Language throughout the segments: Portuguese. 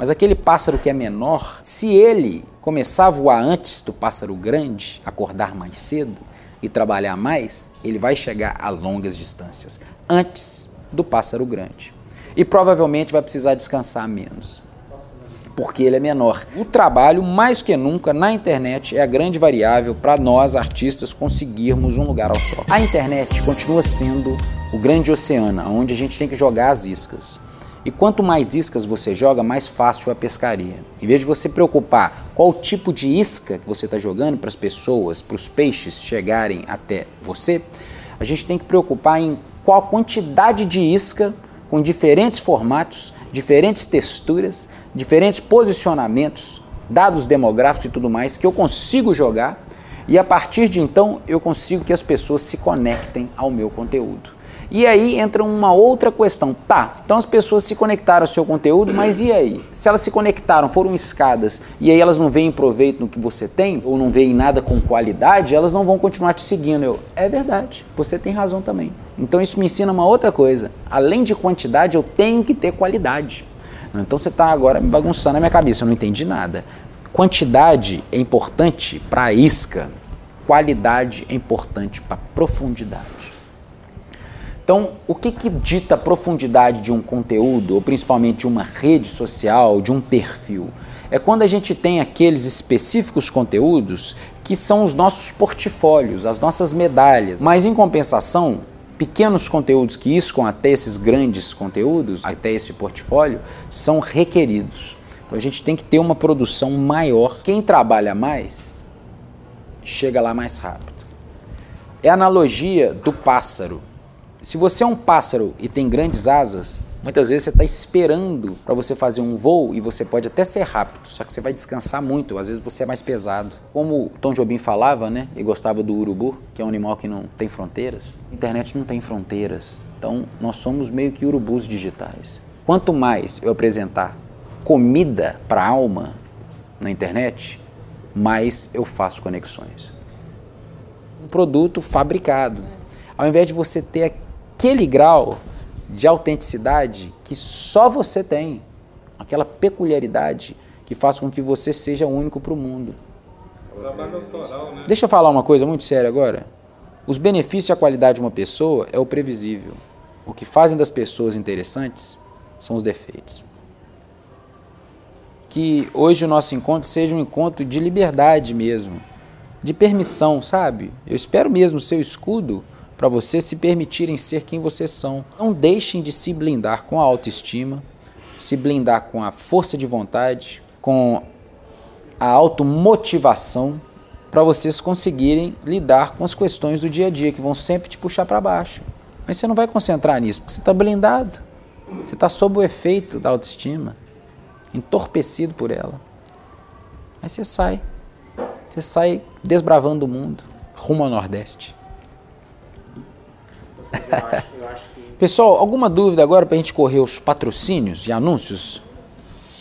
Mas aquele pássaro que é menor, se ele começar a voar antes do pássaro grande, acordar mais cedo e trabalhar mais, ele vai chegar a longas distâncias antes do pássaro grande. E provavelmente vai precisar descansar menos porque ele é menor. O trabalho, mais que nunca, na internet é a grande variável para nós, artistas, conseguirmos um lugar ao sol. A internet continua sendo o grande oceano, onde a gente tem que jogar as iscas. E quanto mais iscas você joga, mais fácil é a pescaria. Em vez de você preocupar qual tipo de isca que você está jogando para as pessoas, para os peixes chegarem até você, a gente tem que preocupar em qual quantidade de isca com diferentes formatos, diferentes texturas, diferentes posicionamentos, dados demográficos e tudo mais que eu consigo jogar e a partir de então eu consigo que as pessoas se conectem ao meu conteúdo. E aí entra uma outra questão. Tá, então as pessoas se conectaram ao seu conteúdo, mas e aí? Se elas se conectaram, foram escadas, e aí elas não veem proveito no que você tem, ou não veem nada com qualidade, elas não vão continuar te seguindo. Eu, é verdade, você tem razão também. Então isso me ensina uma outra coisa. Além de quantidade, eu tenho que ter qualidade. Então você está agora me bagunçando a minha cabeça, eu não entendi nada. Quantidade é importante para a isca, qualidade é importante para profundidade. Então, o que, que dita a profundidade de um conteúdo, ou principalmente de uma rede social, de um perfil? É quando a gente tem aqueles específicos conteúdos que são os nossos portfólios, as nossas medalhas. Mas, em compensação, pequenos conteúdos que iscam até esses grandes conteúdos, até esse portfólio, são requeridos. Então, a gente tem que ter uma produção maior. Quem trabalha mais, chega lá mais rápido. É a analogia do pássaro se você é um pássaro e tem grandes asas, muitas vezes você está esperando para você fazer um voo e você pode até ser rápido, só que você vai descansar muito, às vezes você é mais pesado. Como o Tom Jobim falava, né, e gostava do urubu, que é um animal que não tem fronteiras, a internet não tem fronteiras. Então nós somos meio que urubus digitais. Quanto mais eu apresentar comida para a alma na internet, mais eu faço conexões. Um produto fabricado. Ao invés de você ter aquele grau de autenticidade que só você tem, aquela peculiaridade que faz com que você seja único para o mundo. Autoral, né? Deixa eu falar uma coisa muito séria agora. Os benefícios e a qualidade de uma pessoa é o previsível. O que fazem das pessoas interessantes são os defeitos. Que hoje o nosso encontro seja um encontro de liberdade mesmo, de permissão, sabe? Eu espero mesmo o seu escudo para vocês se permitirem ser quem vocês são. Não deixem de se blindar com a autoestima, se blindar com a força de vontade, com a automotivação para vocês conseguirem lidar com as questões do dia a dia que vão sempre te puxar para baixo. Mas você não vai concentrar nisso, porque você está blindado. Você está sob o efeito da autoestima, entorpecido por ela. Aí você sai. Você sai desbravando o mundo rumo ao Nordeste. Acho, eu acho que... Pessoal, alguma dúvida agora para a gente correr os patrocínios e anúncios?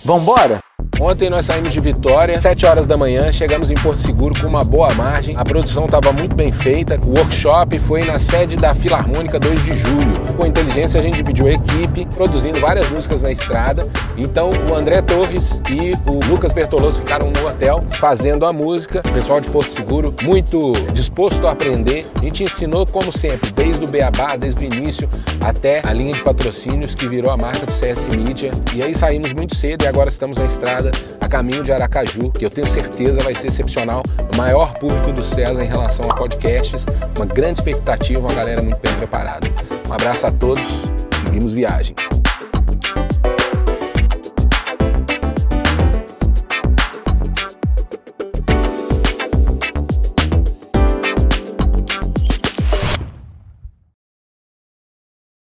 Vambora? Ontem nós saímos de Vitória, 7 horas da manhã, chegamos em Porto Seguro com uma boa margem. A produção estava muito bem feita. O workshop foi na sede da Filarmônica 2 de julho. Com inteligência a gente dividiu a equipe, produzindo várias músicas na estrada. Então o André Torres e o Lucas Bertoloso ficaram no hotel fazendo a música. O pessoal de Porto Seguro muito disposto a aprender. A gente ensinou como sempre, desde o beabá, desde o início até a linha de patrocínios que virou a marca do CS Media. E aí saímos muito cedo e agora estamos na estrada a caminho de Aracaju, que eu tenho certeza vai ser excepcional. O maior público do César em relação a podcasts, uma grande expectativa, uma galera muito bem preparada. Um abraço a todos, seguimos viagem.